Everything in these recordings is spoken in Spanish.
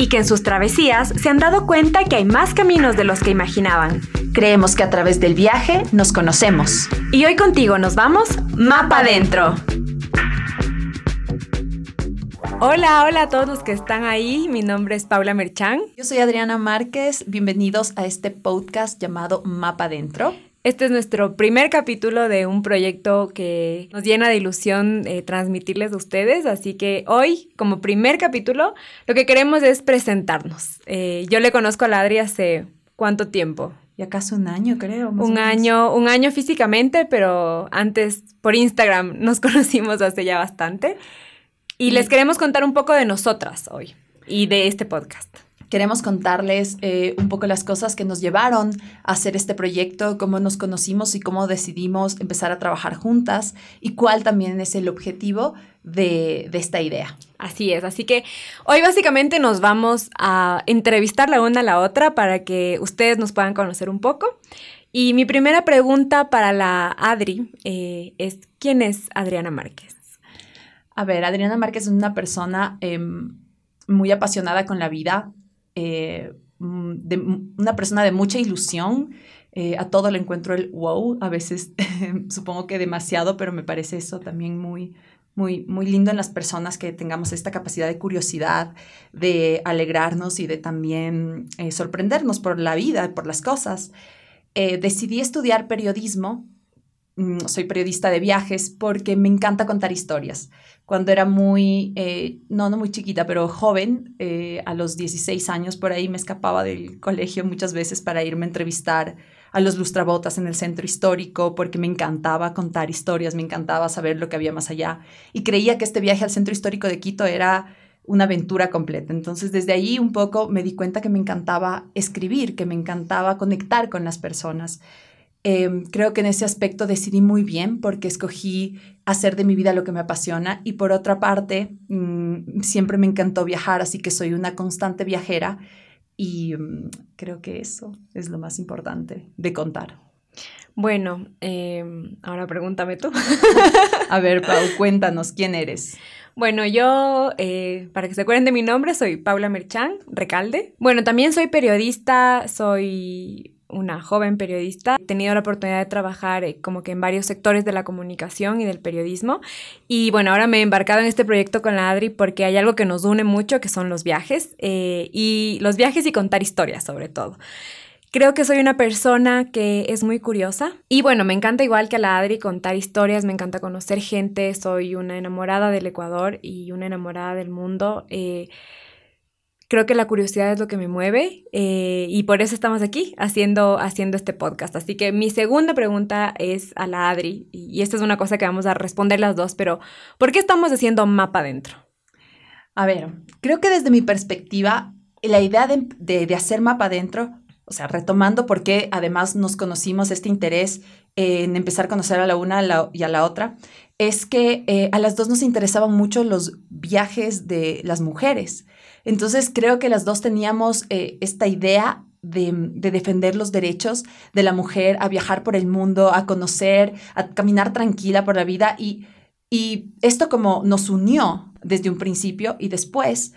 Y que en sus travesías se han dado cuenta que hay más caminos de los que imaginaban. Creemos que a través del viaje nos conocemos. Y hoy contigo nos vamos Mapa Adentro. Hola, hola a todos los que están ahí. Mi nombre es Paula Merchán. Yo soy Adriana Márquez, bienvenidos a este podcast llamado Mapa Adentro. Este es nuestro primer capítulo de un proyecto que nos llena de ilusión eh, transmitirles a ustedes. Así que hoy, como primer capítulo, lo que queremos es presentarnos. Eh, yo le conozco a la Adri hace cuánto tiempo. Y acaso un año, creo. más Un año, un año físicamente, pero antes por Instagram nos conocimos hace ya bastante. Y les queremos contar un poco de nosotras hoy y de este podcast. Queremos contarles eh, un poco las cosas que nos llevaron a hacer este proyecto, cómo nos conocimos y cómo decidimos empezar a trabajar juntas y cuál también es el objetivo de, de esta idea. Así es, así que hoy básicamente nos vamos a entrevistar la una a la otra para que ustedes nos puedan conocer un poco. Y mi primera pregunta para la Adri eh, es, ¿quién es Adriana Márquez? A ver, Adriana Márquez es una persona em, muy apasionada con la vida, eh, mm, de, una persona de mucha ilusión. eh, a todo le encuentro el wow, a veces supongo que demasiado, pero me parece eso también muy, muy, muy lindo en las personas que tengamos esta capacidad de curiosidad, de alegrarnos y de también eh, sorprendernos por la vida, por las cosas. Decidí estudiar periodismo. Mm, Soy periodista de viajes porque me encanta contar historias cuando era muy, eh, no, no muy chiquita, pero joven, eh, a los 16 años por ahí me escapaba del colegio muchas veces para irme a entrevistar a los lustrabotas en el centro histórico porque me encantaba contar historias, me encantaba saber lo que había más allá y creía que este viaje al centro histórico de Quito era una aventura completa. Entonces desde ahí un poco me di cuenta que me encantaba escribir, que me encantaba conectar con las personas. Eh, creo que en ese aspecto decidí muy bien porque escogí hacer de mi vida lo que me apasiona y por otra parte mm, siempre me encantó viajar, así que soy una constante viajera y mm, creo que eso es lo más importante de contar. Bueno, eh, ahora pregúntame tú. A ver, Pau, cuéntanos quién eres. Bueno, yo, eh, para que se acuerden de mi nombre, soy Paula Merchán, Recalde. Bueno, también soy periodista, soy una joven periodista. He tenido la oportunidad de trabajar eh, como que en varios sectores de la comunicación y del periodismo. Y bueno, ahora me he embarcado en este proyecto con la Adri porque hay algo que nos une mucho, que son los viajes. eh, y los viajes y contar historias, sobre todo. Creo que soy una persona que es muy curiosa y bueno, me encanta igual que a la Adri contar historias, me encanta conocer gente, soy una enamorada del Ecuador y una enamorada del mundo. eh, creo que la curiosidad es lo que me mueve eh, y por eso estamos aquí haciendo, haciendo este podcast. Así que mi segunda pregunta es a la Adri y, esta es una cosa que vamos a responder las dos, pero ¿por qué estamos haciendo mapa adentro? A ver, creo que desde mi perspectiva, la idea de, hacer mapa adentro, o sea, retomando por qué además nos conocimos este interés en empezar a conocer a la una y a la otra, es que eh, a las dos nos interesaban mucho los viajes de las mujeres. Entonces creo que las dos teníamos eh, esta idea de, de defender los derechos de la mujer a viajar por el mundo, a conocer, a caminar tranquila por la vida y, y esto como nos unió desde un principio y después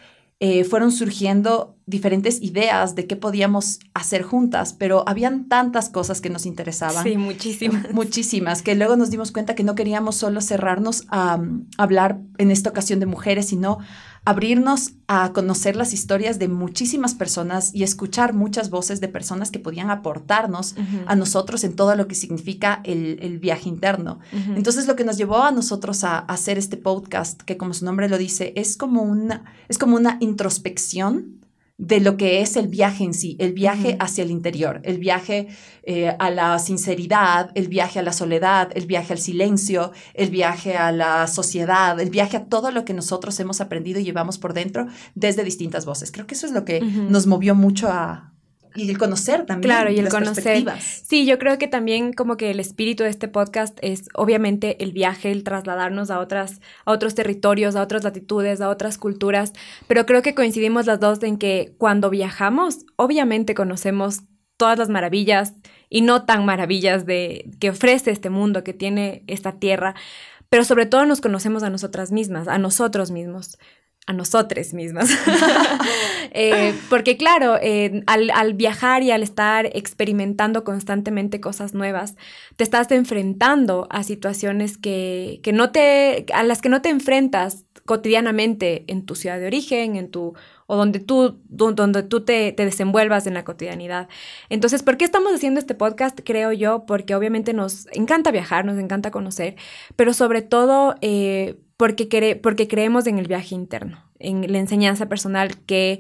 eh, fueron surgiendo diferentes ideas de qué podíamos hacer juntas, pero habían tantas cosas que nos interesaban. Sí, muchísimo. Muchísimas, que luego nos dimos cuenta que no queríamos solo cerrarnos a um, hablar en esta ocasión de mujeres, sino abrirnos a conocer las historias de muchísimas personas y escuchar muchas voces de personas que podían aportarnos a nosotros en todo lo que significa el, el viaje interno. Entonces lo que nos llevó a nosotros a, a hacer este podcast, que como su nombre lo dice, es como una, es como una introspección de lo que es el viaje en sí, el viaje hacia el interior, el viaje eh, a la sinceridad, el viaje a la soledad, el viaje al silencio, el viaje a la sociedad, el viaje a todo lo que nosotros hemos aprendido y llevamos por dentro desde distintas voces. Creo que eso es lo que nos movió mucho a, y el conocer también. Claro, y el conocer. Sí, yo creo que también como que el espíritu de este podcast es obviamente el viaje, el trasladarnos a otras, a otros territorios, a otras latitudes, a otras culturas, pero creo que coincidimos las dos en que cuando viajamos, obviamente conocemos todas las maravillas y no tan maravillas de que ofrece este mundo, que tiene esta tierra, pero sobre todo nos conocemos a nosotras mismas, a nosotros mismos a nosotros mismas. Eh, porque claro, eh, al, viajar y al estar experimentando constantemente cosas nuevas, te estás enfrentando a situaciones que, no te, a las que no te enfrentas cotidianamente en tu ciudad de origen, en tu o donde tú, donde tú te, desenvuelvas en la cotidianidad. Entonces, ¿por qué estamos haciendo este podcast? Creo yo, porque obviamente nos encanta viajar, nos encanta conocer, pero sobre todo eh, porque, porque creemos en el viaje interno, en la enseñanza personal que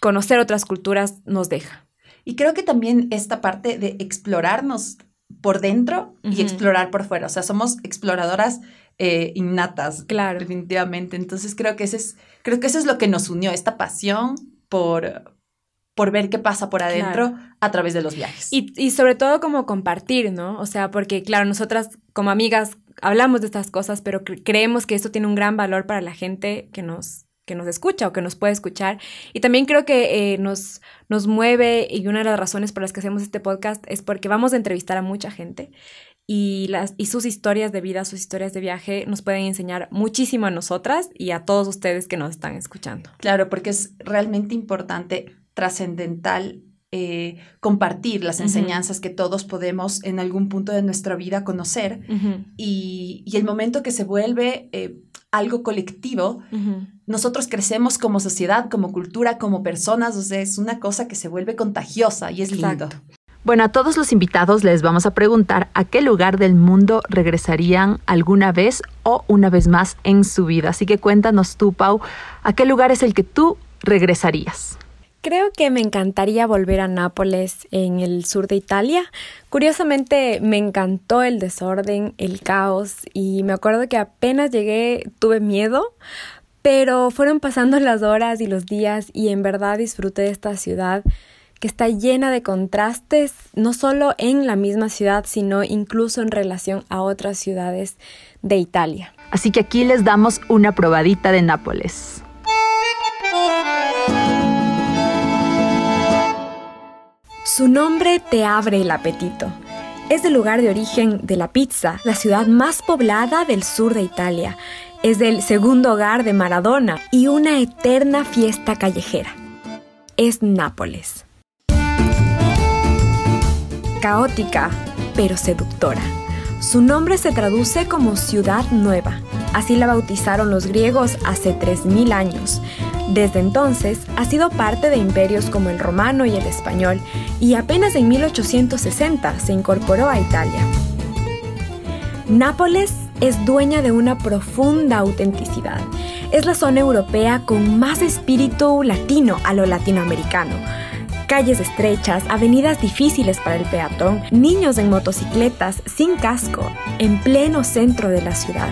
conocer otras culturas nos deja. Y creo que también esta parte de explorarnos por dentro y explorar por fuera, o sea, somos exploradoras eh, innatas, claro. definitivamente. Entonces creo que, ese es, creo que eso es lo que nos unió, esta pasión por, por ver qué pasa por adentro a través de los viajes. Y, y, sobre todo como compartir, ¿no? O sea, porque claro, nosotras como amigas hablamos de estas cosas, pero creemos que esto tiene un gran valor para la gente que nos, que nos escucha o que nos puede escuchar. Y también creo que eh, nos, nos mueve y una de las razones por las que hacemos este podcast es porque vamos a entrevistar a mucha gente y, las, y sus historias de vida, sus historias de viaje nos pueden enseñar muchísimo a nosotras y a todos ustedes que nos están escuchando. Claro, porque es realmente importante, trascendental eh, compartir las enseñanzas que todos podemos en algún punto de nuestra vida conocer y, el momento que se vuelve eh, algo colectivo, nosotros crecemos como sociedad, como cultura, como personas, o sea, es una cosa que se vuelve contagiosa y es lindo. Bueno, a todos los invitados les vamos a preguntar a qué lugar del mundo regresarían alguna vez o una vez más en su vida. Así que cuéntanos tú, Pau, ¿a qué lugar es el que tú regresarías? Creo que me encantaría volver a Nápoles, en el sur de Italia. Curiosamente, me encantó el desorden, el caos, y me acuerdo que apenas llegué tuve miedo, pero fueron pasando las horas y los días y en verdad disfruté de esta ciudad que está llena de contrastes, no solo en la misma ciudad, sino incluso en relación a otras ciudades de Italia. Así que aquí les damos una probadita de Nápoles. Su nombre te abre el apetito. Es el lugar de origen de la pizza, la ciudad más poblada del sur de Italia. Es el segundo hogar de Maradona y una eterna fiesta callejera. Es Nápoles. Caótica, pero seductora. Su nombre se traduce como ciudad nueva. Así la bautizaron los griegos hace 3.000 años. Desde entonces ha sido parte de imperios como el romano y el español y apenas en 1860 se incorporó a Italia. Nápoles es dueña de una profunda autenticidad. Es la zona europea con más espíritu latino a lo latinoamericano. Calles estrechas, avenidas difíciles para el peatón, niños en motocicletas sin casco, en pleno centro de la ciudad.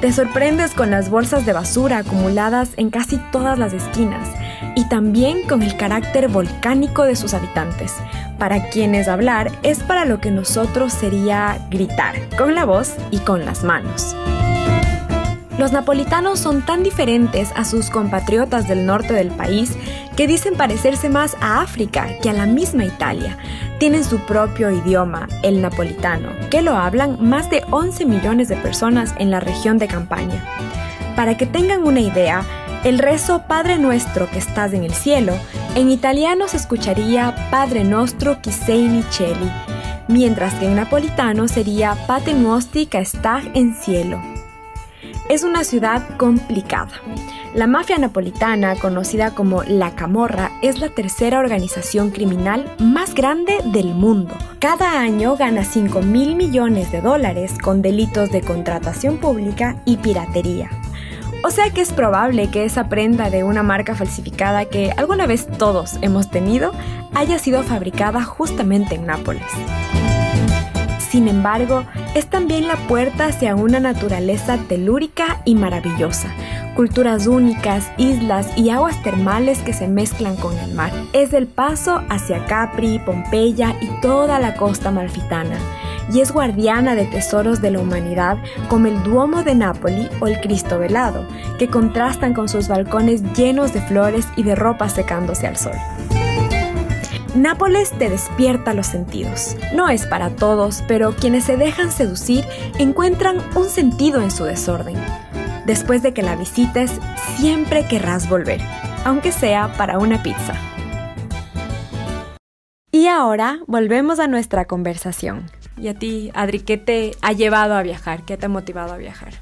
Te sorprendes con las bolsas de basura acumuladas en casi todas las esquinas y también con el carácter volcánico de sus habitantes. Para quienes hablar es para lo que nosotros sería gritar, con la voz y con las manos. Los napolitanos son tan diferentes a sus compatriotas del norte del país que dicen parecerse más a África que a la misma Italia. Tienen su propio idioma, el napolitano, que lo hablan más de 11 millones de personas en la región de Campaña. Para que tengan una idea, el rezo Padre Nuestro que estás en el cielo, en italiano se escucharía Padre Nostro chi sei in cieli, mientras que en napolitano sería Pater Nostri che sta en cielo. Es una ciudad complicada. La mafia napolitana, conocida como La Camorra, es la tercera organización criminal más grande del mundo. Cada año gana 5 mil millones de dólares con delitos de contratación pública y piratería. O sea que es probable que esa prenda de una marca falsificada que alguna vez todos hemos tenido haya sido fabricada justamente en Nápoles. Sin embargo, es también la puerta hacia una naturaleza telúrica y maravillosa, culturas únicas, islas y aguas termales que se mezclan con el mar. Es el paso hacia Capri, Pompeya y toda la costa malfitana, y es guardiana de tesoros de la humanidad como el Duomo de Nápoli o el Cristo Velado, que contrastan con sus balcones llenos de flores y de ropa secándose al sol. Nápoles te despierta los sentidos. No es para todos, pero quienes se dejan seducir encuentran un sentido en su desorden. Después de que la visites, siempre querrás volver, aunque sea para una pizza. Y ahora volvemos a nuestra conversación. Y a ti, Adri, ¿qué te ha llevado a viajar? ¿Qué te ha motivado a viajar?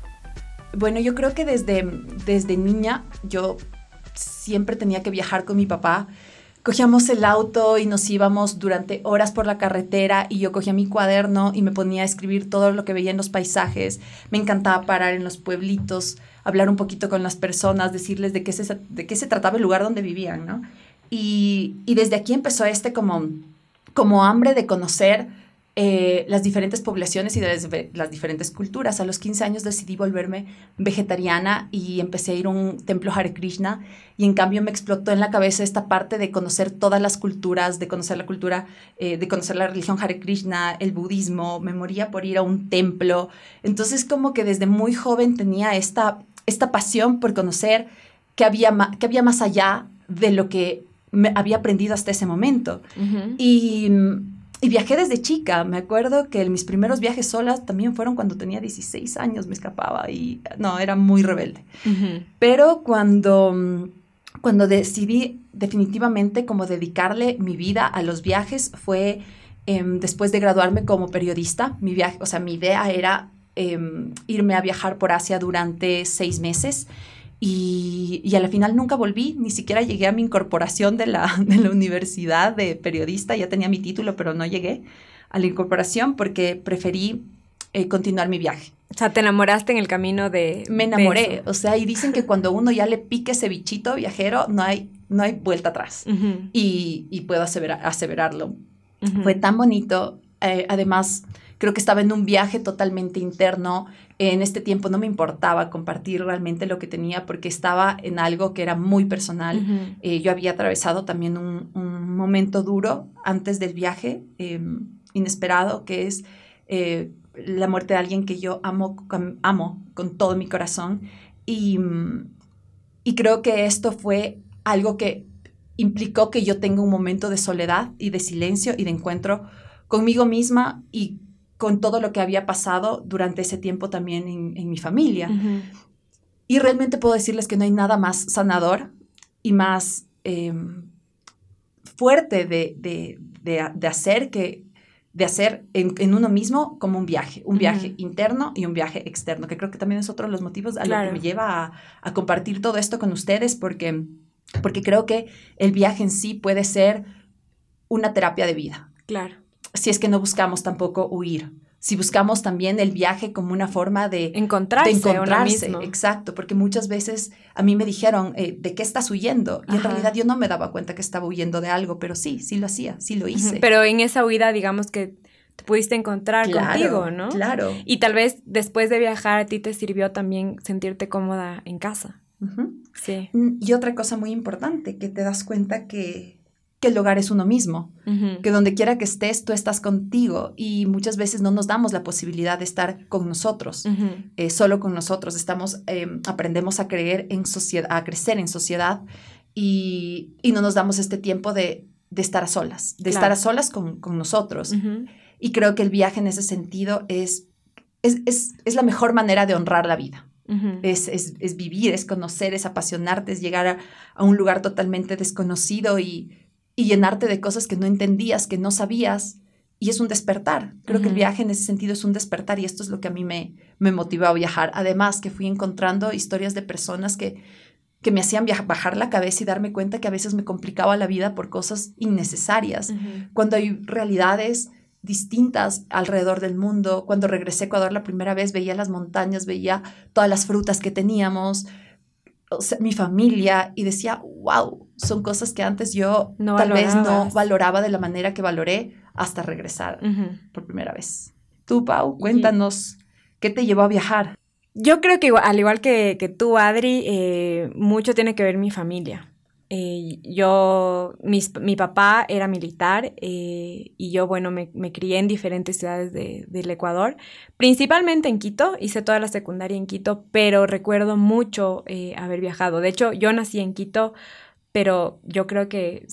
Bueno, yo creo que desde, desde niña yo siempre tenía que viajar con mi papá cogíamos el auto y nos íbamos durante horas por la carretera y yo cogía mi cuaderno y me ponía a escribir todo lo que veía en los paisajes. Me encantaba parar en los pueblitos, hablar un poquito con las personas, decirles de qué se, de qué se trataba el lugar donde vivían, ¿no? Y, y desde aquí empezó este como, como hambre de conocer eh, las diferentes poblaciones y de las, diferentes culturas. A los 15 años decidí volverme vegetariana y empecé a ir a un templo Hare Krishna y en cambio me explotó en la cabeza esta parte de conocer todas las culturas, de conocer la cultura, eh, de conocer la religión Hare Krishna, el budismo, me moría por ir a un templo. Entonces como que desde muy joven tenía esta, esta pasión por conocer que había, que había más allá de lo que me había aprendido hasta ese momento. Y y viajé desde chica. Me acuerdo que mis primeros viajes solas también fueron cuando tenía 16 años, me escapaba y no, era muy rebelde. Pero cuando, cuando decidí definitivamente como dedicarle mi vida a los viajes fue em, después de graduarme como periodista. Mi viaje, o sea, mi idea era em, irme a viajar por Asia durante seis meses. Y, y, a la final nunca volví, ni siquiera llegué a mi incorporación de la, de la universidad de periodista, ya tenía mi título, pero no llegué a la incorporación porque preferí eh, continuar mi viaje. O sea, te enamoraste en el camino de... Me enamoré, o sea, y dicen que cuando uno ya le pique ese bichito viajero, no hay, no hay vuelta atrás. y, y, puedo aseverar, aseverarlo. Fue tan bonito, eh, además creo que estaba en un viaje totalmente interno. En este tiempo no me importaba compartir realmente lo que tenía porque estaba en algo que era muy personal. Eh, yo había atravesado también un, momento duro antes del viaje, em, inesperado, que es eh, la muerte de alguien que yo amo, amo con todo mi corazón. Y, y creo que esto fue algo que implicó que yo tenga un momento de soledad y de silencio y de encuentro conmigo misma y con todo lo que había pasado durante ese tiempo también en, mi familia. Y realmente puedo decirles que no hay nada más sanador y más em, fuerte de, hacer que de hacer en, uno mismo como un viaje, un viaje interno y un viaje externo, que creo que también es otro de los motivos a lo que me lleva a, compartir todo esto con ustedes, porque, porque creo que el viaje en sí puede ser una terapia de vida. Claro si es que no buscamos tampoco huir. Si buscamos también el viaje como una forma de encontrarse, de encontrarse exacto, porque muchas veces a mí me dijeron, eh, ¿de qué estás huyendo? Y en realidad yo no me daba cuenta que estaba huyendo de algo, pero sí, sí lo hacía, sí lo hice. Pero en esa huida, digamos que te pudiste encontrar contigo, ¿no? Claro. Y tal vez después de viajar a ti te sirvió también sentirte cómoda en casa. Sí. Mm, y otra cosa muy importante, que te das cuenta que que el hogar es uno mismo, que donde quiera que estés, tú estás contigo y muchas veces no nos damos la posibilidad de estar con nosotros, eh, solo con nosotros. Estamos, em, aprendemos a creer en sociedad, a crecer en sociedad y, no nos damos este tiempo de, estar a solas, de estar a solas con, nosotros. Y creo que el viaje en ese sentido es, es, la mejor manera de honrar la vida. es, vivir, es conocer, es apasionarte, es llegar a, a un lugar totalmente desconocido y, y llenarte de cosas que no entendías, que no sabías. Y es un despertar. Creo que el viaje en ese sentido es un despertar y esto es lo que a mí me, me motivó a viajar. Además, que fui encontrando historias de personas que, que me hacían bajar la cabeza y darme cuenta que a veces me complicaba la vida por cosas innecesarias. Cuando hay realidades distintas alrededor del mundo. Cuando regresé a Ecuador la primera vez veía las montañas, veía todas las frutas que teníamos, o sea, mi familia y decía, wow, son cosas que antes yo tal vez no valoraba de la manera que valoré hasta regresar por primera vez. Tú, Pau, cuéntanos, ¿qué te llevó a viajar? Yo creo que al igual que, que tú, Adri, eh, mucho tiene que ver mi familia. Eh, yo, mi papá era militar eh, y yo, bueno, me, me, crié en diferentes ciudades de, del Ecuador, principalmente en Quito, hice toda la secundaria en Quito, pero recuerdo mucho eh, haber viajado. De hecho, yo nací en Quito, pero yo creo que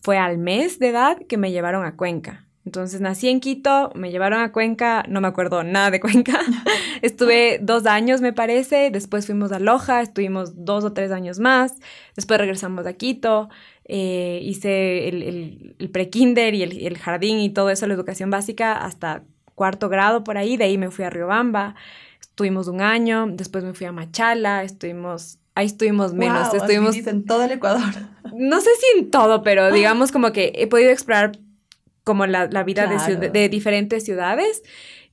fue al mes de edad que me llevaron a Cuenca. Entonces nací en Quito, me llevaron a Cuenca, no me acuerdo nada de Cuenca. Estuve dos años, me parece. Después fuimos a Loja, estuvimos dos o tres años más. Después regresamos a Quito. Eh, hice el, el, el pre-kinder y el, el, jardín y todo eso, la educación básica, hasta cuarto grado por ahí. De ahí me fui a Riobamba. Estuvimos un año. Después me fui a Machala. Estuvimos ahí estuvimos menos. Wow, estuvimos en todo el Ecuador. No sé si en todo, pero digamos como que he podido explorar como la, la vida claro. de, de, diferentes ciudades.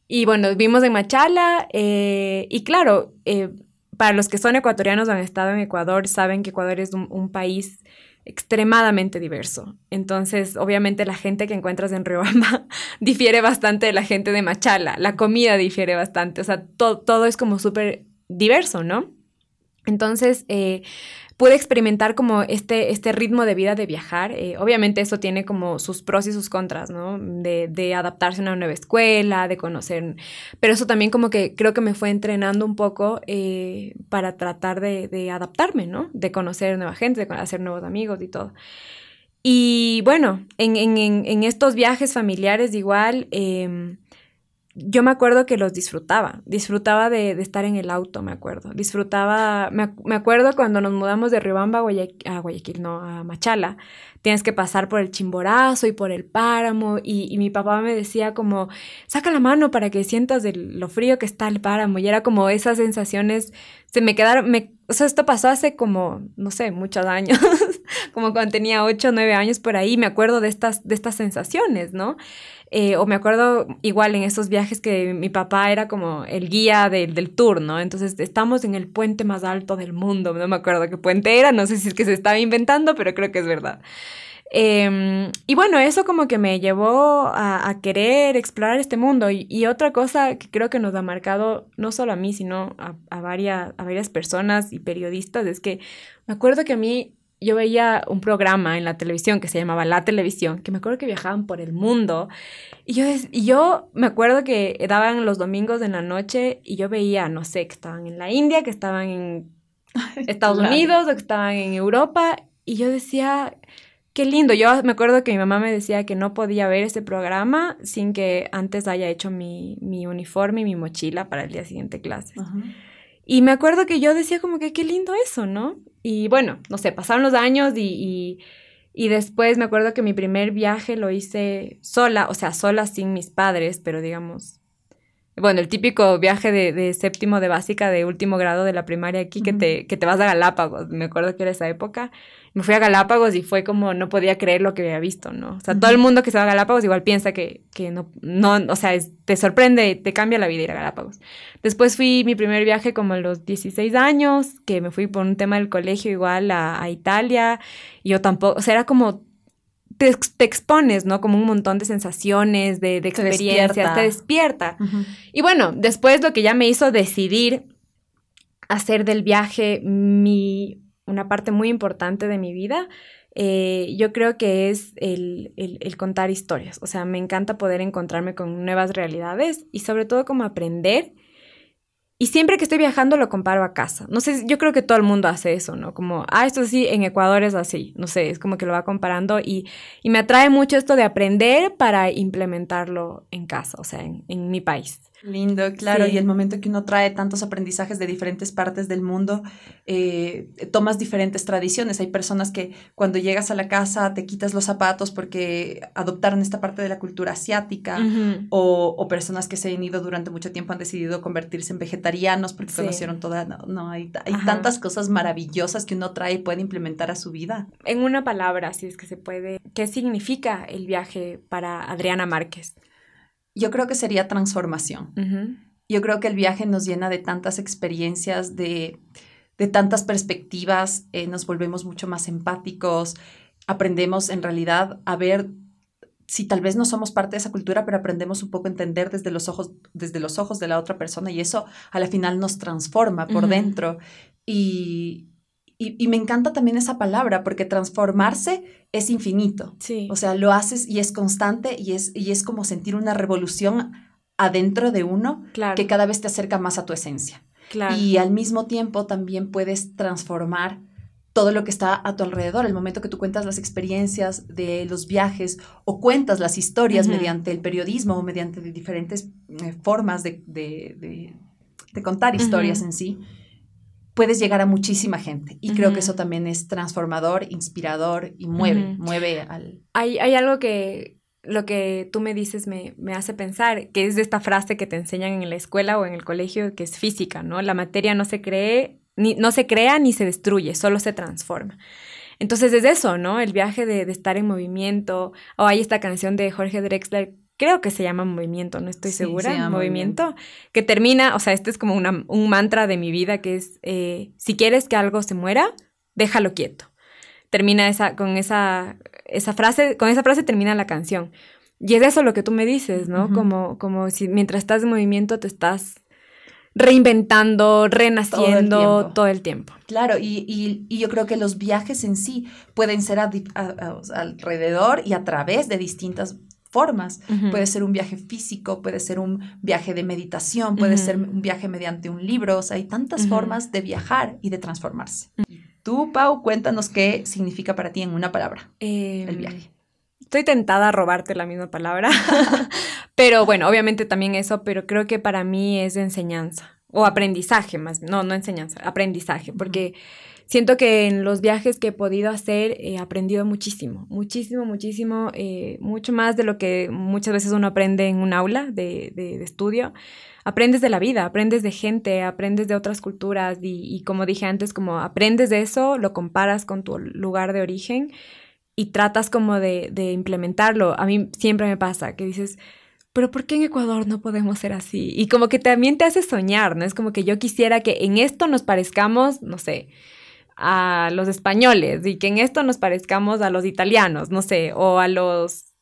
Y bueno, vimos en Machala eh, y claro, eh, para los que son ecuatorianos o han estado en Ecuador, saben que Ecuador es un, un, país extremadamente diverso. Entonces, obviamente la gente que encuentras en Riobamba difiere bastante de la gente de Machala, la comida difiere bastante, o sea, to todo es como súper diverso, ¿no? Entonces, eh, pude experimentar como este, este ritmo de vida de viajar. Eh, obviamente eso tiene como sus pros y sus contras, ¿no? De, adaptarse a una nueva escuela, de conocer, pero eso también como que creo que me fue entrenando un poco eh, para tratar de, adaptarme, ¿no? De conocer nueva gente, de hacer nuevos amigos y todo. Y bueno, en, estos viajes familiares igual... Eh, yo me acuerdo que los disfrutaba, disfrutaba de, de, estar en el auto, me acuerdo, disfrutaba, me, me acuerdo cuando nos mudamos de Riobamba a Guayaquil, a Guayaquil, no, a Machala, tienes que pasar por el Chimborazo y por el páramo y, y, mi papá me decía como, saca la mano para que sientas de lo frío que está el páramo y era como esas sensaciones, se me quedaron, me, o sea, esto pasó hace como, no sé, muchos años, como cuando tenía 8 o 9 años por ahí, me acuerdo de estas, de estas sensaciones, ¿no? Eh, o me acuerdo igual en esos viajes que mi papá era como el guía de, del tour, ¿no? Entonces estamos en el puente más alto del mundo, no me acuerdo qué puente era, no sé si es que se estaba inventando, pero creo que es verdad. Eh, y bueno, eso como que me llevó a, a querer explorar este mundo. Y, y, otra cosa que creo que nos ha marcado, no solo a mí, sino a, a, varias, a varias personas y periodistas, es que me acuerdo que a mí yo veía un programa en la televisión que se llamaba La Televisión, que me acuerdo que viajaban por el mundo. Y yo, y yo me acuerdo que daban los domingos en la noche y yo veía, no sé, que estaban en la India, que estaban en Estados claro. Unidos o que estaban en Europa. Y yo decía, qué lindo. Yo me acuerdo que mi mamá me decía que no podía ver ese programa sin que antes haya hecho mi, mi uniforme y mi mochila para el día siguiente clases. Y me acuerdo que yo decía como que qué lindo eso, ¿no? Y bueno, no sé, pasaron los años y, y, y, después me acuerdo que mi primer viaje lo hice sola, o sea, sola sin mis padres, pero digamos, bueno, el típico viaje de, de séptimo de básica de último grado de la primaria aquí, uh -huh. que, te, que te vas a Galápagos, me acuerdo que era esa época me fui a Galápagos y fue como no podía creer lo que había visto, ¿no? O sea, uh -huh. todo el mundo que se va a Galápagos igual piensa que, que no, no, o sea, es, te sorprende, te cambia la vida ir a Galápagos. Después fui mi primer viaje como a los 16 años, que me fui por un tema del colegio igual a, a Italia, y yo tampoco, o sea, era como te, te, expones, ¿no? Como un montón de sensaciones, de, de experiencias, te despierta. Te despierta. Uh -huh. Y bueno, después lo que ya me hizo decidir hacer del viaje mi una parte muy importante de mi vida, eh, yo creo que es el, el, contar historias. O sea, me encanta poder encontrarme con nuevas realidades y sobre todo como aprender. Y siempre que estoy viajando lo comparo a casa. No sé, yo creo que todo el mundo hace eso, ¿no? Como, ah, esto sí, en Ecuador es así. No sé, es como que lo va comparando y, y me atrae mucho esto de aprender para implementarlo en casa, o sea, en, en mi país. Lindo, claro, sí. y el momento que uno trae tantos aprendizajes de diferentes partes del mundo, eh, tomas diferentes tradiciones. Hay personas que cuando llegas a la casa te quitas los zapatos porque adoptaron esta parte de la cultura asiática, uh -huh. o, o, personas que se han ido durante mucho tiempo han decidido convertirse en vegetarianos porque sí. conocieron toda, no, no hay, hay tantas cosas maravillosas que uno trae y puede implementar a su vida. En una palabra, si es que se puede, ¿qué significa el viaje para Adriana Márquez? Yo creo que sería transformación. Uh -huh. Yo creo que el viaje nos llena de tantas experiencias, de, de tantas perspectivas, eh, nos volvemos mucho más empáticos, aprendemos en realidad a ver si tal vez no somos parte de esa cultura, pero aprendemos un poco a entender desde los ojos, desde los ojos de la otra persona y eso a la final nos transforma por dentro. Y, y, me encanta también esa palabra porque transformarse es infinito. Sí. O sea, lo haces y es constante y es, y es como sentir una revolución adentro de uno que cada vez te acerca más a tu esencia. Y al mismo tiempo también puedes transformar todo lo que está a tu alrededor. El momento que tú cuentas las experiencias de los viajes o cuentas las historias mediante el periodismo o mediante diferentes eh, formas de, de, de, contar historias en sí, puedes llegar a muchísima gente. Y creo que eso también es transformador, inspirador y mueve, mueve al... Hay, hay algo que lo que tú me dices me, me, hace pensar, que es de esta frase que te enseñan en la escuela o en el colegio, que es física, ¿no? La materia no se cree, ni, no se crea ni se destruye, solo se transforma. Entonces es eso, ¿no? El viaje de, de estar en movimiento, o hay esta canción de Jorge Drexler creo que se llama movimiento, no estoy segura, movimiento, que termina, o sea, este es como una, un mantra de mi vida que es, eh, si quieres que algo se muera, déjalo quieto. Termina esa, con esa, esa frase, con esa frase termina la canción. Y es eso lo que tú me dices, ¿no? como, como si mientras estás en movimiento te estás reinventando, renaciendo todo el tiempo. Claro, y, yo creo que los viajes en sí pueden ser alrededor y a través de distintas formas. Puede ser un viaje físico, puede ser un viaje de meditación, puede ser un viaje mediante un libro. O sea, hay tantas formas de viajar y de transformarse. Tú, Pau, cuéntanos qué significa para ti en una palabra el em, viaje. Estoy tentada a robarte la misma palabra, pero bueno, obviamente también eso, pero creo que para mí es enseñanza o aprendizaje más, no, no enseñanza, aprendizaje, porque... Siento que en los viajes que he podido hacer he aprendido muchísimo, muchísimo, muchísimo, eh, mucho más de lo que muchas veces uno aprende en un aula de, de, estudio. Aprendes de la vida, aprendes de gente, aprendes de otras culturas y, y, como dije antes, como aprendes de eso, lo comparas con tu lugar de origen y tratas como de, de implementarlo. A mí siempre me pasa que dices, pero ¿por qué en Ecuador no podemos ser así? Y como que también te hace soñar, ¿no? Es como que yo quisiera que en esto nos parezcamos, no sé, a los españoles y que en esto nos parezcamos a los italianos, no sé, o a los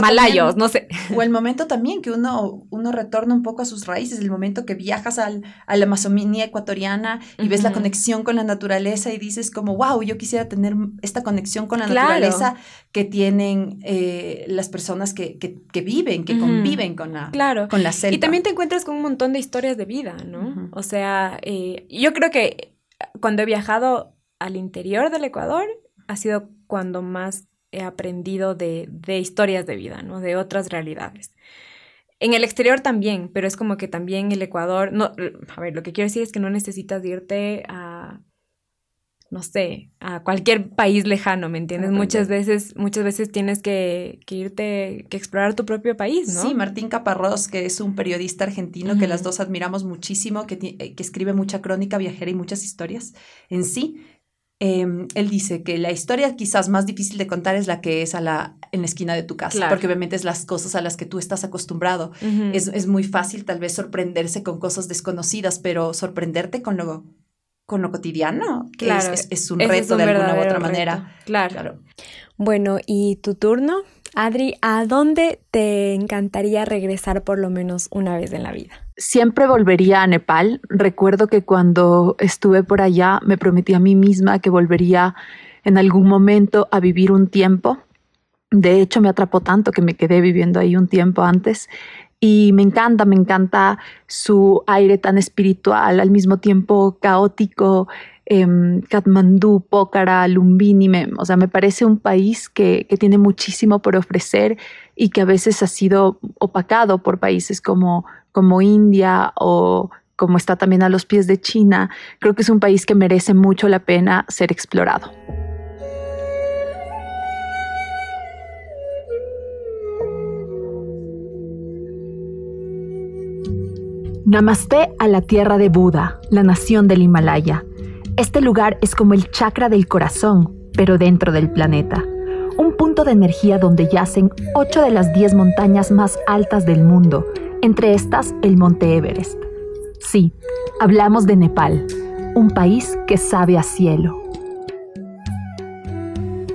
malayos, no sé. O el momento también que uno, uno retorna un poco a sus raíces, el momento que viajas al, a la Amazonía ecuatoriana y ves la conexión con la naturaleza y dices como, wow, yo quisiera tener esta conexión con la naturaleza que tienen eh, las personas que, que, viven, que conviven con la, claro. con la selva. Y también te encuentras con un montón de historias de vida, ¿no? O sea, eh, yo creo que cuando he viajado al interior del Ecuador, ha sido cuando más he aprendido de, historias de vida, ¿no? De otras realidades. En el exterior también, pero es como que también el Ecuador, no, a ver, lo que quiero decir es que no necesitas irte a, no sé, a cualquier país lejano, ¿me entiendes? Muchas veces, muchas veces tienes que, irte, que explorar tu propio país, ¿no? Sí, Martín Caparrós, que es un periodista argentino que las dos admiramos muchísimo, que, que escribe mucha crónica viajera y muchas historias en sí. Em, él dice que la historia quizás más difícil de contar es la que es a la, en la esquina de tu casa, porque obviamente es las cosas a las que tú estás acostumbrado. es, es, muy fácil tal vez sorprenderse con cosas desconocidas, pero sorprenderte con lo con lo cotidiano. Claro, es, un reto de alguna u otra manera. Claro. Bueno, ¿y tu turno? Adri, ¿a dónde te encantaría regresar por lo menos una vez en la vida? Siempre volvería a Nepal. Recuerdo que cuando estuve por allá me prometí a mí misma que volvería en algún momento a vivir un tiempo. De hecho, me atrapó tanto que me quedé viviendo ahí un tiempo antes y me encanta, me encanta su aire tan espiritual, al mismo tiempo caótico. Eh, Katmandú, Pokhara, Lumbini, o sea, me parece un país que, que, tiene muchísimo por ofrecer y que a veces ha sido opacado por países como, como India o como está también a los pies de China. Creo que es un país que merece mucho la pena ser explorado. Namaste a la tierra de Buda, la nación del Himalaya. Este lugar es como el chakra del corazón, pero dentro del planeta. Un punto de energía donde yacen ocho de las diez montañas más altas del mundo, entre estas el monte Everest. Sí, hablamos de Nepal. un país que sabe a cielo.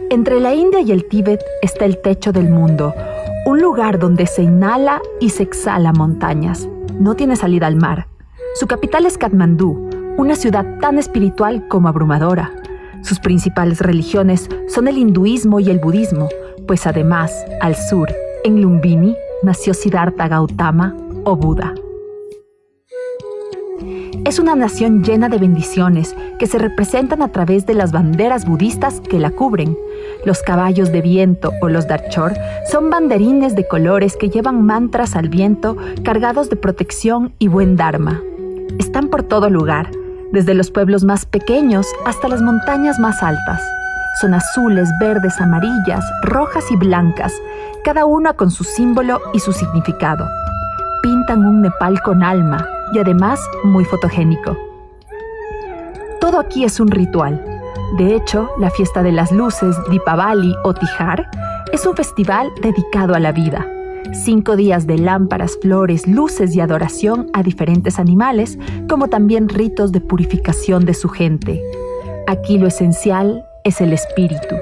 Entre la India y el Tíbet está el techo del mundo, un lugar donde se inhala y se exhala montañas. No tiene salida al mar. Su capital es Katmandú, una ciudad tan espiritual como abrumadora. Sus principales religiones son el hinduismo y el budismo, pues además, al sur, en Lumbini, nació Siddhartha Gautama o Buda. Es una nación llena de bendiciones que se representan a través de las banderas budistas que la cubren. Los caballos de viento o los darchor son banderines de colores que llevan mantras al viento cargados de protección y buen dharma. Están por todo lugar, desde los pueblos más pequeños hasta las montañas más altas. Son azules, verdes, amarillas, rojas y blancas, cada una con su símbolo y su significado. Pintan un Nepal con alma y además muy fotogénico. Todo aquí es un ritual. De hecho, la fiesta de las luces, Dipavali o Tihar, es un festival dedicado a la vida cinco días de lámparas, flores, luces y adoración a diferentes animales, como también ritos de purificación de su gente. Aquí lo esencial es el espíritu.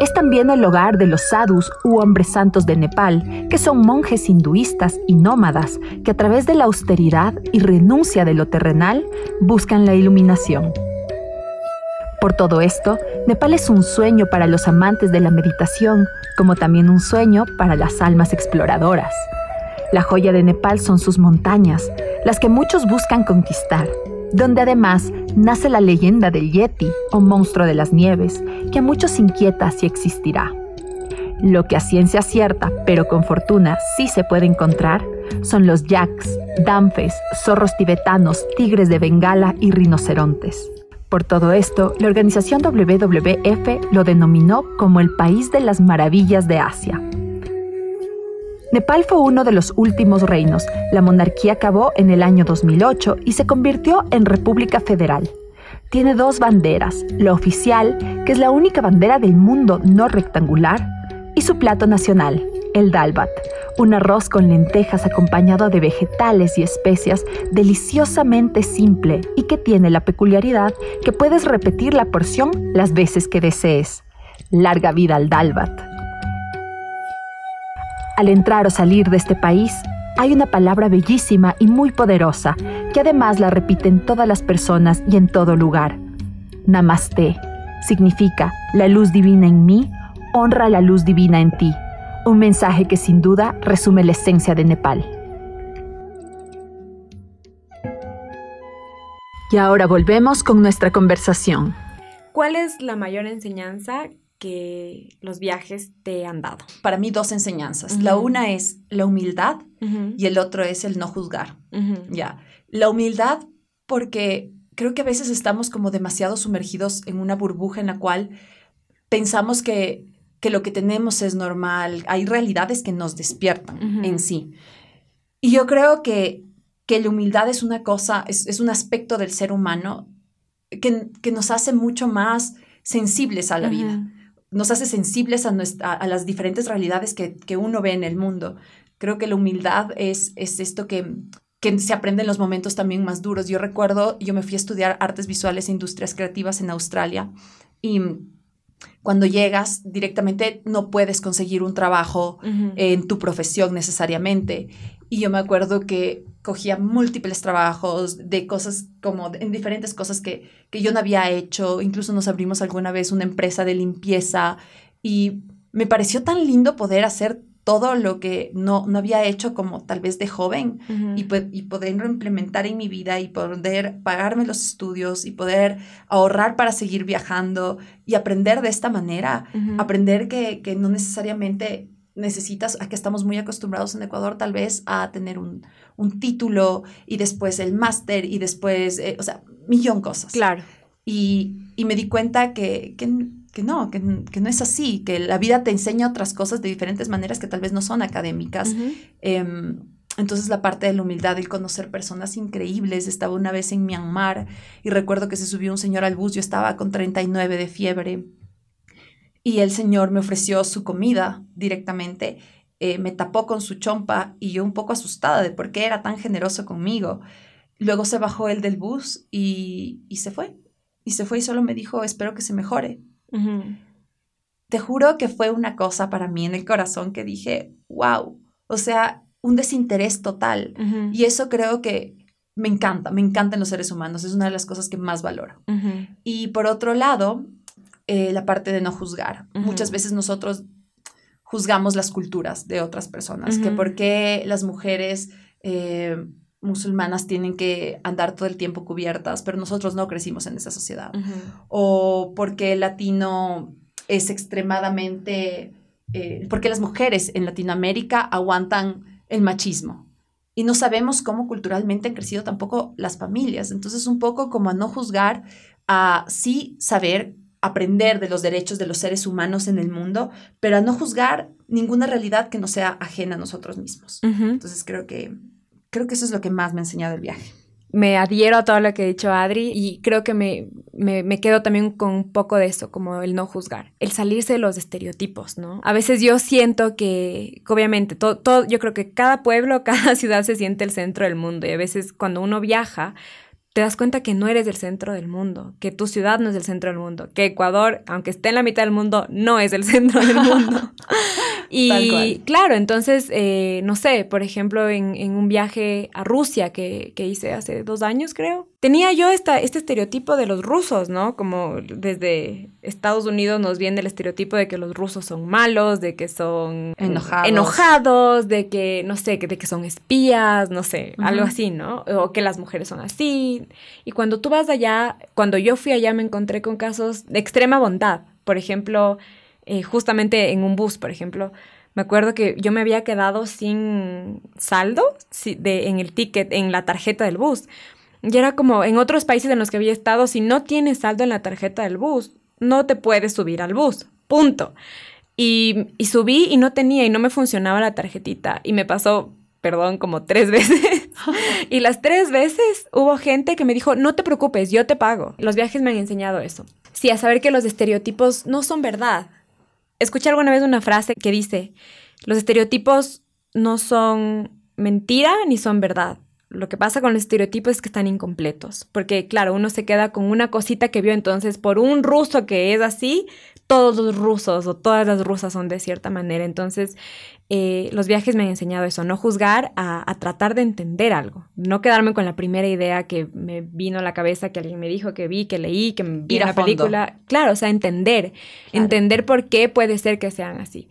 Es también el hogar de los sadhus u hombres santos de Nepal, que son monjes hinduistas y nómadas que a través de la austeridad y renuncia de lo terrenal buscan la iluminación. Por todo esto, Nepal es un sueño para los amantes de la meditación, como también un sueño para las almas exploradoras. La joya de Nepal son sus montañas, las que muchos buscan conquistar, donde además nace la leyenda del Yeti o monstruo de las nieves, que a muchos inquieta si existirá. Lo que a ciencia cierta, pero con fortuna, sí se puede encontrar, son los yaks, danfes, zorros tibetanos, tigres de Bengala y rinocerontes. Por todo esto, la organización WWF lo denominó como el país de las maravillas de Asia. Nepal fue uno de los últimos reinos. La monarquía acabó en el año 2008 y se convirtió en República Federal. Tiene dos banderas, la oficial, que es la única bandera del mundo no rectangular, y su plato nacional, el dalbat, un arroz con lentejas acompañado de vegetales y especias deliciosamente simple y que tiene la peculiaridad que puedes repetir la porción las veces que desees. Larga vida al dalbat. Al entrar o salir de este país, hay una palabra bellísima y muy poderosa que además la repiten todas las personas y en todo lugar. Namaste significa la luz divina en mí, honra la luz divina en ti. Un mensaje que sin duda resume la esencia de Nepal. Y ahora volvemos con nuestra conversación. ¿Cuál es la mayor enseñanza que los viajes te han dado? Para mí dos enseñanzas. La una es la humildad y el otro es el no juzgar. Ya. La humildad porque creo que a veces estamos como demasiado sumergidos en una burbuja en la cual pensamos que que lo que tenemos es normal, hay realidades que nos despiertan en sí. Y yo creo que, que la humildad es una cosa, es, un aspecto del ser humano que, que, nos hace mucho más sensibles a la vida, nos hace sensibles a, nuestra, a las diferentes realidades que, que, uno ve en el mundo. Creo que la humildad es, es esto que, que se aprende en los momentos también más duros. Yo recuerdo, yo me fui a estudiar artes visuales e industrias creativas en Australia y cuando llegas directamente no puedes conseguir un trabajo en tu profesión necesariamente. Y yo me acuerdo que cogía múltiples trabajos de cosas como en diferentes cosas que, que yo no había hecho. Incluso nos abrimos alguna vez una empresa de limpieza y me pareció tan lindo poder hacer todo lo que no, no había hecho como tal vez de joven y, y, poderlo implementar en mi vida y poder pagarme los estudios y poder ahorrar para seguir viajando y aprender de esta manera, aprender que, que, no necesariamente necesitas, a que estamos muy acostumbrados en Ecuador tal vez a tener un, un título y después el máster y después, eh, o sea, millón cosas. Claro. Y, y me di cuenta que, que que no, que, no es así, que la vida te enseña otras cosas de diferentes maneras que tal vez no son académicas. Em, entonces la parte de la humildad, el conocer personas increíbles. Estaba una vez en Myanmar y recuerdo que se subió un señor al bus, yo estaba con 39 de fiebre y el señor me ofreció su comida directamente, eh, me tapó con su chompa y yo un poco asustada de por qué era tan generoso conmigo luego se bajó él del bus y, y se fue. Y se fue y solo me dijo, espero que se mejore. Te juro que fue una cosa para mí en el corazón que dije, wow, o sea, un desinterés total. Y eso creo que me encanta, me encantan los seres humanos, es una de las cosas que más valoro. Y por otro lado, eh, la parte de no juzgar. Muchas veces nosotros juzgamos las culturas de otras personas, que por qué las mujeres eh, musulmanas tienen que andar todo el tiempo cubiertas, pero nosotros no crecimos en esa sociedad. O por qué el latino es extremadamente, eh, porque las mujeres en Latinoamérica aguantan el machismo. Y no sabemos cómo culturalmente han crecido tampoco las familias. Entonces, un poco como a no juzgar, a sí saber aprender de los derechos de los seres humanos en el mundo, pero a no juzgar ninguna realidad que no sea ajena a nosotros mismos. Entonces, creo que, creo que eso es lo que más me ha enseñado el viaje me adhiero a todo lo que ha dicho Adri y creo que me, me, quedo también con un poco de eso, como el no juzgar, el salirse de los estereotipos, ¿no? A veces yo siento que, obviamente, todo, todo, yo creo que cada pueblo, cada ciudad se siente el centro del mundo y a veces cuando uno viaja, te das cuenta que no eres el centro del mundo, que tu ciudad no es el centro del mundo, que Ecuador, aunque esté en la mitad del mundo, no es el centro del mundo. y claro, entonces, eh, no sé, por ejemplo, en, en un viaje a Rusia que, que, hice hace dos años, creo, tenía yo esta, este estereotipo de los rusos, ¿no? Como desde Estados Unidos nos viene el estereotipo de que los rusos son malos, de que son enojados, enojados de que, no sé, de que son espías, no sé, algo así, ¿no? O que las mujeres son así. Y cuando tú vas allá, cuando yo fui allá me encontré con casos de extrema bondad. Por ejemplo, eh, justamente en un bus, por ejemplo, me acuerdo que yo me había quedado sin saldo en el ticket, en la tarjeta del bus. Y era como en otros países en los que había estado, si no tienes saldo en la tarjeta del bus, no te puedes subir al bus. Punto. Y, y subí y no tenía y no me funcionaba la tarjetita. Y me pasó, perdón, como tres veces. y las tres veces hubo gente que me dijo, no te preocupes, yo te pago. Los viajes me han enseñado eso. Sí, a saber que los estereotipos no son verdad. Escuché alguna vez una frase que dice, los estereotipos no son mentira ni son verdad. Lo que pasa con los estereotipos es que están incompletos, porque claro, uno se queda con una cosita que vio entonces por un ruso que es así, todos los rusos o todas las rusas son de cierta manera. Entonces, eh, los viajes me han enseñado eso, no juzgar, a, tratar de entender algo, no quedarme con la primera idea que me vino a la cabeza, que alguien me dijo, que vi, que leí, que vi la película. Claro, o sea, entender, entender por qué puede ser que sean así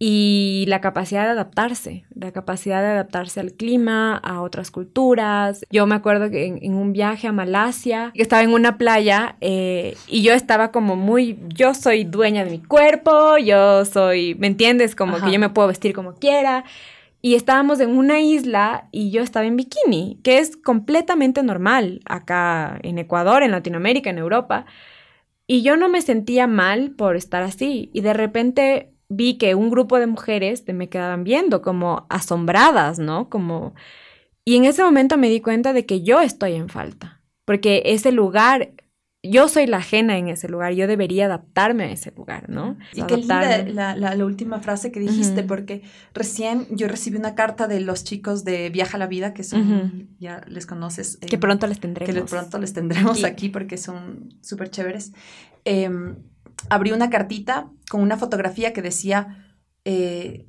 y la capacidad de adaptarse, la capacidad de adaptarse al clima, a otras culturas. Yo me acuerdo que en, un viaje a Malasia, que estaba en una playa eh, y yo estaba como muy, yo soy dueña de mi cuerpo, yo soy, ¿me entiendes? Como que yo me puedo vestir como quiera. Y estábamos en una isla y yo estaba en bikini, que es completamente normal acá en Ecuador, en Latinoamérica, en Europa. Y yo no me sentía mal por estar así. Y de repente vi que un grupo de mujeres me quedaban viendo como asombradas, ¿no? Como... Y en ese momento me di cuenta de que yo estoy en falta, porque ese lugar, yo soy la ajena en ese lugar, yo debería adaptarme a ese lugar, ¿no? Y qué linda la, la, última frase que dijiste, porque recién yo recibí una carta de los chicos de Viaja la Vida, que son, ya les conoces. que pronto les tendremos. Que pronto les tendremos aquí, porque son súper chéveres. Eh, abrí una cartita con una fotografía que decía, eh,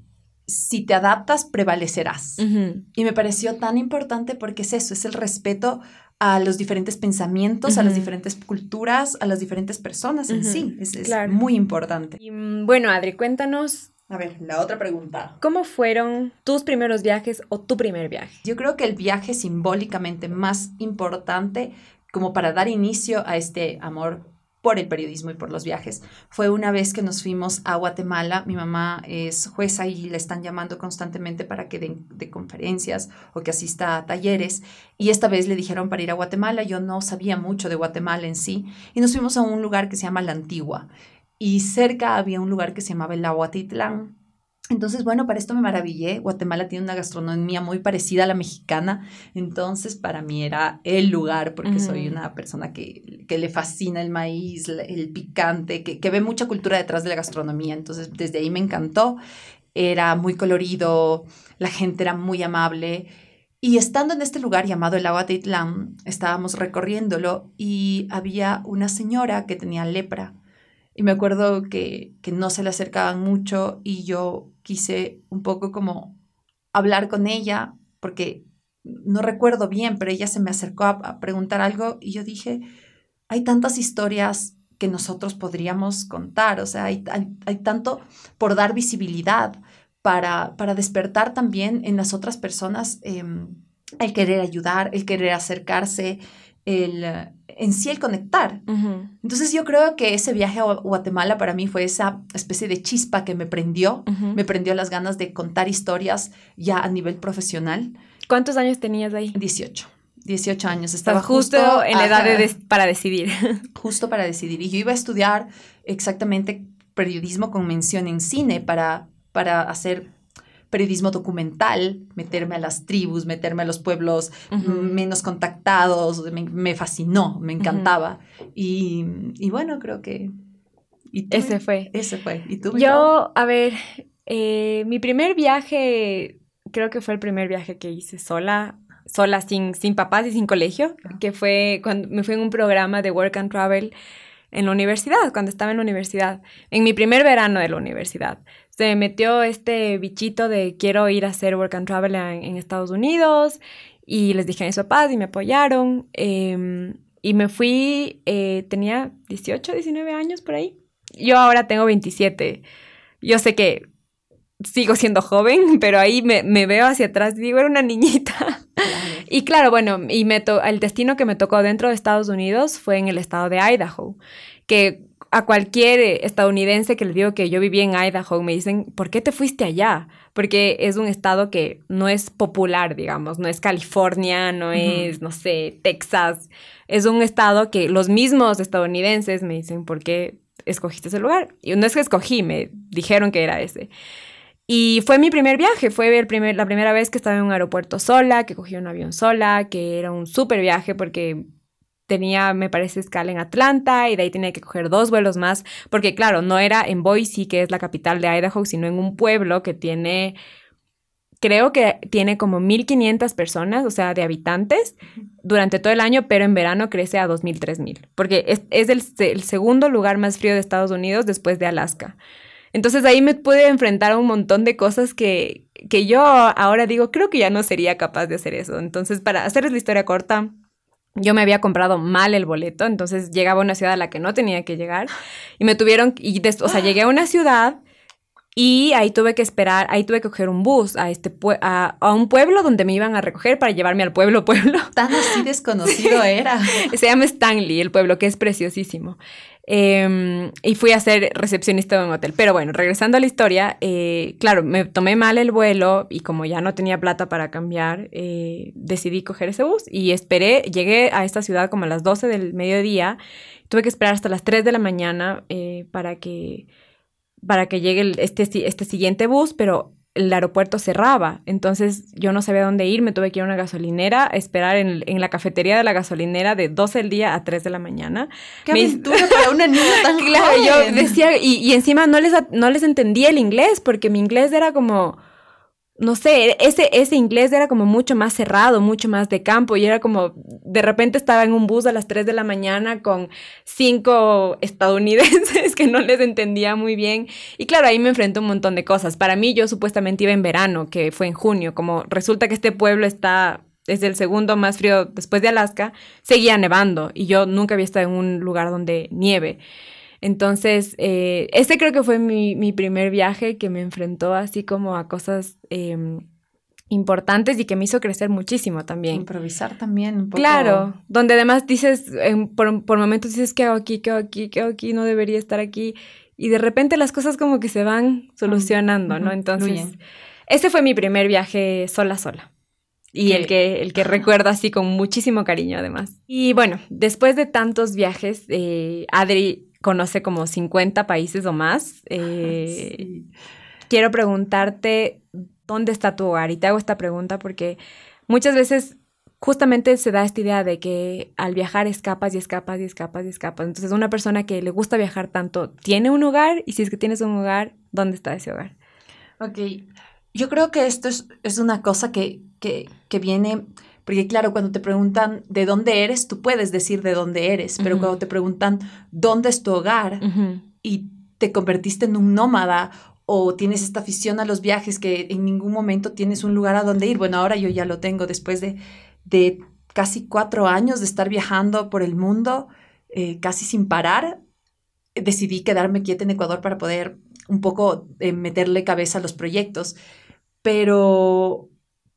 si te adaptas, prevalecerás. Y me pareció tan importante porque es eso, es el respeto a los diferentes pensamientos, a las diferentes culturas, a las diferentes personas en sí. Es, muy importante. Y, mm, bueno, Adri, cuéntanos. A ver, la otra pregunta. ¿Cómo fueron tus primeros viajes o tu primer viaje? Yo creo que el viaje simbólicamente más importante como para dar inicio a este amor por el periodismo y por los viajes. Fue una vez que nos fuimos a Guatemala. Mi mamá es jueza y le están llamando constantemente para que dé conferencias o que asista a talleres. Y esta vez le dijeron para ir a Guatemala. Yo no sabía mucho de Guatemala en sí. Y nos fuimos a un lugar que se llama La Antigua. Y cerca había un lugar que se llamaba el Aguatitlán. Entonces, bueno, para esto me maravillé. Guatemala tiene una gastronomía muy parecida a la mexicana. Entonces, para mí era el lugar porque soy una persona que, que, le fascina el maíz, el picante, que, que ve mucha cultura detrás de la gastronomía. Entonces, desde ahí me encantó. Era muy colorido, la gente era muy amable. Y estando en este lugar llamado el Agua Titlán, estábamos recorriéndolo y había una señora que tenía lepra. Y me acuerdo que, que no se le acercaban mucho y yo quise un poco como hablar con ella porque no recuerdo bien, pero ella se me acercó a, preguntar algo y yo dije, hay tantas historias que nosotros podríamos contar, o sea, hay, hay, tanto por dar visibilidad para, para, despertar también en las otras personas em, el querer ayudar, el querer acercarse, el, en sí el conectar. Entonces yo creo que ese viaje a Guatemala para mí fue esa especie de chispa que me prendió, me prendió las ganas de contar historias ya a nivel profesional. ¿Cuántos años tenías ahí? 18. 18 años. Estaba justo, en la edad de para decidir. Justo para decidir. Y yo iba a estudiar exactamente periodismo con mención en cine para, para hacer periodismo documental, meterme a las tribus, meterme a los pueblos menos contactados, me, fascinó, me encantaba. y, y, bueno, creo que... ese fue. Ese fue. ¿Y tú? Yo, a ver, eh, mi primer viaje creo que fue el primer viaje que hice sola, sola, sin, sin papás y sin colegio, que fue cuando me fui en un programa de Work and Travel en la universidad, cuando estaba en la universidad, en mi primer verano de la universidad. Se metió este bichito de quiero ir a hacer Work and Travel en, Estados Unidos y les dije a mis papás y me apoyaron. Em, y me fui, eh, tenía 18, 19 años por ahí. Yo ahora tengo 27. Yo sé que sigo siendo joven, pero ahí me, veo hacia atrás y digo, era una niñita. Y claro, bueno, y me el destino que me tocó dentro de Estados Unidos fue en el estado de Idaho, que a cualquier estadounidense que le digo que yo viví en Idaho me dicen, ¿por qué te fuiste allá? Porque es un estado que no es popular, digamos, no es California, no es, no sé, Texas. Es un estado que los mismos estadounidenses me dicen, ¿por qué escogiste ese lugar? Y no es que escogí, me dijeron que era ese. Y fue mi primer viaje, fue el primer, la primera vez que estaba en un aeropuerto sola, que cogí un avión sola, que era un súper viaje porque tenía, me parece, escala en Atlanta y de ahí tenía que coger dos vuelos más, porque claro, no era en Boise, que es la capital de Idaho, sino en un pueblo que tiene, creo que tiene como 1.500 personas, o sea, de habitantes, durante todo el año, pero en verano crece a 2.000, 3.000, porque es, el, el segundo lugar más frío de Estados Unidos después de Alaska. Entonces ahí me pude enfrentar a un montón de cosas que, que yo ahora digo, creo que ya no sería capaz de hacer eso. Entonces, para hacerles la historia corta, yo me había comprado mal el boleto, entonces llegaba a una ciudad a la que no tenía que llegar y me tuvieron, y o sea, llegué a una ciudad y ahí tuve que esperar, ahí tuve que coger un bus a, este a, a, un pueblo donde me iban a recoger para llevarme al pueblo, pueblo. Tan así desconocido era. Se llama Stanley, el pueblo, que es preciosísimo. Em, y fui a ser recepcionista de un hotel. Pero bueno, regresando a la historia, eh, claro, me tomé mal el vuelo y como ya no tenía plata para cambiar, eh, decidí coger ese bus y esperé, llegué a esta ciudad como a las 12 del mediodía, tuve que esperar hasta las 3 de la mañana eh, para que para que llegue este, este siguiente bus, pero el aeropuerto cerraba, entonces yo no sabía dónde ir, me tuve que ir a una gasolinera, a esperar en, la cafetería de la gasolinera de 12 del día a 3 de la mañana. ¡Qué aventura para una niña tan Claro, yo decía, y, y encima no les, no les entendía el inglés, porque mi inglés era como no sé, ese, ese inglés era como mucho más cerrado, mucho más de campo y era como, de repente estaba en un bus a las 3 de la mañana con cinco estadounidenses que no les entendía muy bien. Y claro, ahí me enfrenté un montón de cosas. Para mí yo supuestamente iba en verano, que fue en junio, como resulta que este pueblo está es el segundo más frío después de Alaska, seguía nevando y yo nunca había estado en un lugar donde nieve. Entonces, eh, ese creo que fue mi, primer viaje que me enfrentó así como a cosas em, importantes y que me hizo crecer muchísimo también. Improvisar también un poco. Claro, donde además dices, por, por, momentos dices, ¿qué hago aquí? ¿Qué hago aquí? ¿Qué hago aquí? No debería estar aquí. Y de repente las cosas como que se van solucionando, ¿no? Entonces, ese fue mi primer viaje sola, sola. Y el que, el que recuerdo así con muchísimo cariño además. Y bueno, después de tantos viajes, eh, Adri conoce como 50 países o más. Eh, quiero preguntarte, ¿dónde está tu hogar? Y te hago esta pregunta porque muchas veces justamente se da esta idea de que al viajar escapas y escapas y escapas y escapas. Entonces, una persona que le gusta viajar tanto, ¿tiene un hogar? Y si es que tienes un hogar, ¿dónde está ese hogar? Ok, yo creo que esto es, es una cosa que que, que viene, porque claro, cuando te preguntan de dónde eres, tú puedes decir de dónde eres, pero cuando te preguntan dónde es tu hogar y te convertiste en un nómada o tienes esta afición a los viajes que en ningún momento tienes un lugar a donde ir, bueno, ahora yo ya lo tengo después de, de casi cuatro años de estar viajando por el mundo, eh, casi sin parar, decidí quedarme quieta en Ecuador para poder un poco eh, meterle cabeza a los proyectos. Pero,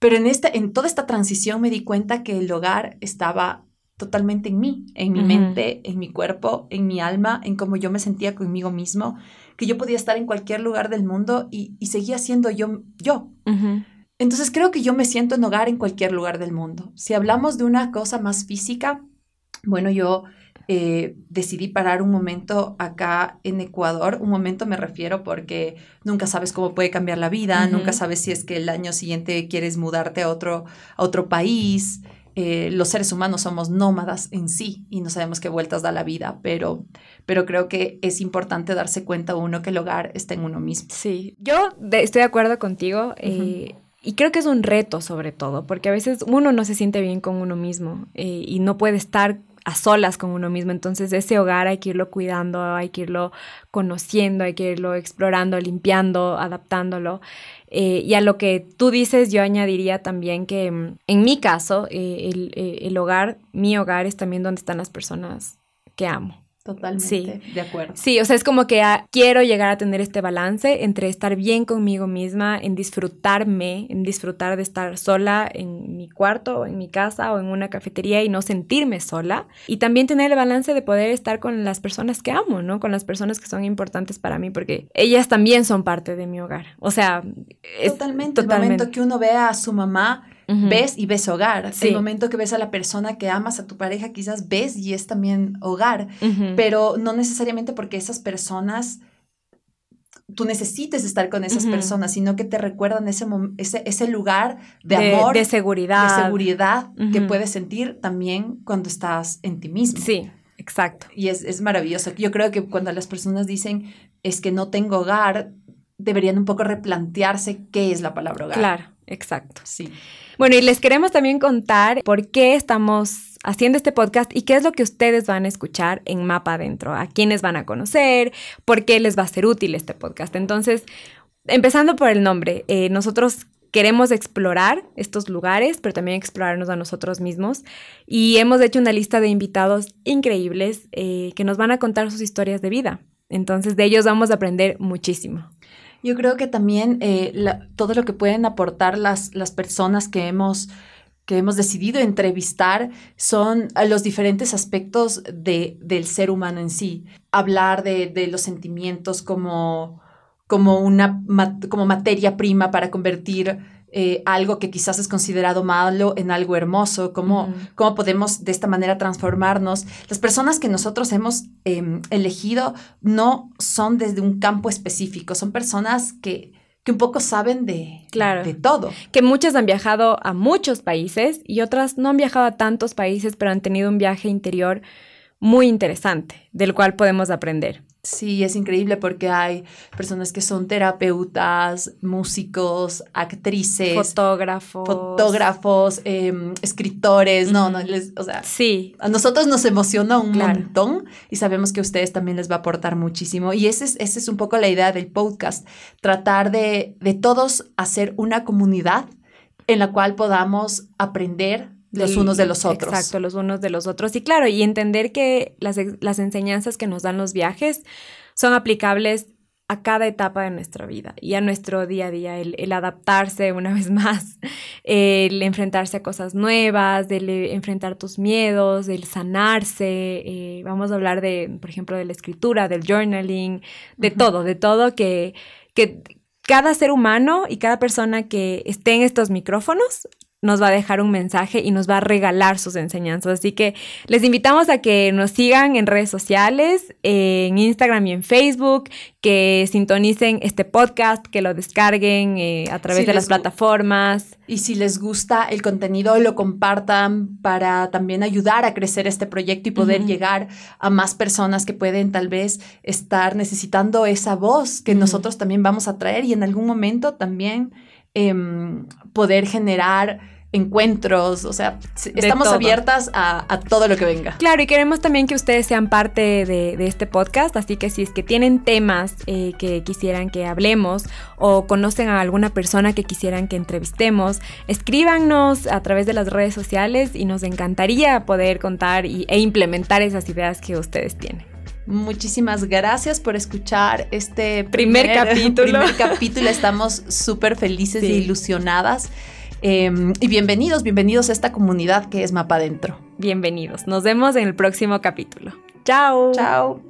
pero en, esta, en toda esta transición me di cuenta que el hogar estaba totalmente en mí, en mi mente, en mi cuerpo, en mi alma, en cómo yo me sentía conmigo mismo, que yo podía estar en cualquier lugar del mundo y, y seguía siendo yo, yo. Entonces creo que yo me siento en hogar en cualquier lugar del mundo. Si hablamos de una cosa más física, bueno, yo eh, decidí parar un momento acá en Ecuador. Un momento me refiero porque nunca sabes cómo puede cambiar la vida, nunca sabes si es que el año siguiente quieres mudarte a otro, a otro país. Eh, los seres humanos somos nómadas en sí y no sabemos qué vueltas da la vida, pero, pero creo que es importante darse cuenta uno que el hogar está en uno mismo. Sí, yo de- estoy de acuerdo contigo eh, y creo que es un reto sobre todo, porque a veces uno no se siente bien con uno mismo eh, y no puede estar a solas con uno mismo, entonces ese hogar hay que irlo cuidando, hay que irlo conociendo, hay que irlo explorando, limpiando, adaptándolo. Eh, y a lo que tú dices, yo añadiría también que mm, en mi caso, eh, el, eh, el hogar, mi hogar es también donde están las personas que amo. Totalmente Sí. de acuerdo. Sí, o sea, es como que ah, quiero llegar a tener este balance entre estar bien conmigo misma, en disfrutarme, en disfrutar de estar sola en mi cuarto o en mi casa o en una cafetería y no sentirme sola. Y también tener el balance de poder estar con las personas que amo, ¿no? Con las personas que son importantes para mí, porque ellas también son parte de mi hogar. O sea, es Totalmente. El momento que uno ve a su mamá, Ves y ves hogar. Sí. El momento que ves a la persona que amas, a tu pareja, quizás ves y es también hogar. Pero no necesariamente porque esas personas, tú necesites estar con esas personas, sino que te recuerdan ese, ese, ese lugar de, de, amor, de de seguridad. seguridad que puedes sentir también cuando estás en ti mismo. Sí, exacto. Y es, es maravilloso. Yo creo que cuando las personas dicen es que no tengo hogar, deberían un poco replantearse qué es la palabra hogar. Claro, exacto. Sí. Bueno, y les queremos también contar por qué estamos haciendo este podcast y qué es lo que ustedes van a escuchar en Mapa Adentro, a quiénes van a conocer, por qué les va a ser útil este podcast. Entonces, empezando por el nombre, eh, nosotros queremos explorar estos lugares, pero también explorarnos a nosotros mismos. Y hemos hecho una lista de invitados increíbles eh, que nos van a contar sus historias de vida. Entonces, de ellos vamos a aprender muchísimo. Yo creo que también eh, todo lo que pueden aportar las, las personas que hemos, que hemos decidido entrevistar son a los diferentes aspectos de, del ser humano en sí. Hablar de, de los sentimientos como, como, una, como materia prima para convertir eh, algo que quizás es considerado malo en algo hermoso, cómo, cómo podemos de esta manera transformarnos. Las personas que nosotros hemos em, elegido no son desde un campo específico, son personas que, que un poco saben de, Claro. de todo. que muchas han viajado a muchos países y otras no han viajado a tantos países, pero han tenido un viaje interior muy interesante, del cual podemos aprender. Sí, es increíble porque hay personas que son terapeutas, músicos, actrices, Fotógrafos. fotógrafos, em, escritores, no, no, les, o sea, Sí, A nosotros nos emociona un Claro. montón y sabemos que a ustedes también les va a aportar muchísimo. Y esa es, esa es un poco la idea del podcast, tratar de, de todos hacer una comunidad en la cual podamos aprender los unos de los otros. Exacto, los unos de los otros. Y claro, y entender que las, las enseñanzas que nos dan los viajes son aplicables a cada etapa de nuestra vida y a nuestro día a día, el, el adaptarse una vez más, el enfrentarse a cosas nuevas, el eh, enfrentar tus miedos, el sanarse, eh, vamos a hablar de, por ejemplo, de la escritura, del journaling, de todo, de todo que, que cada ser humano y cada persona que esté en estos micrófonos nos va a dejar un mensaje y nos va a regalar sus enseñanzas. Así que les invitamos a que nos sigan en redes sociales, en Instagram y en Facebook, que sintonicen este podcast, que lo descarguen eh, a través Si de las plataformas. Y si les gusta el contenido, lo compartan para también ayudar a crecer este proyecto y poder llegar a más personas que pueden tal vez estar necesitando esa voz que nosotros también vamos a traer y en algún momento también em, poder generar encuentros, o sea, estamos abiertas a, todo lo que venga. Claro, y queremos también que ustedes sean parte de, este podcast, así que si es que tienen temas eh, que quisieran que hablemos o conocen a alguna persona que quisieran que entrevistemos, escríbanos a través de las redes sociales y nos encantaría poder contar e implementar esas ideas que ustedes tienen. Muchísimas gracias por escuchar este primer, capítulo. Primer capítulo. Estamos súper felices e ilusionadas. Em, y bienvenidos, bienvenidos a esta comunidad que es Mapa Adentro. Bienvenidos. Nos vemos en el próximo capítulo. Chao. Chao.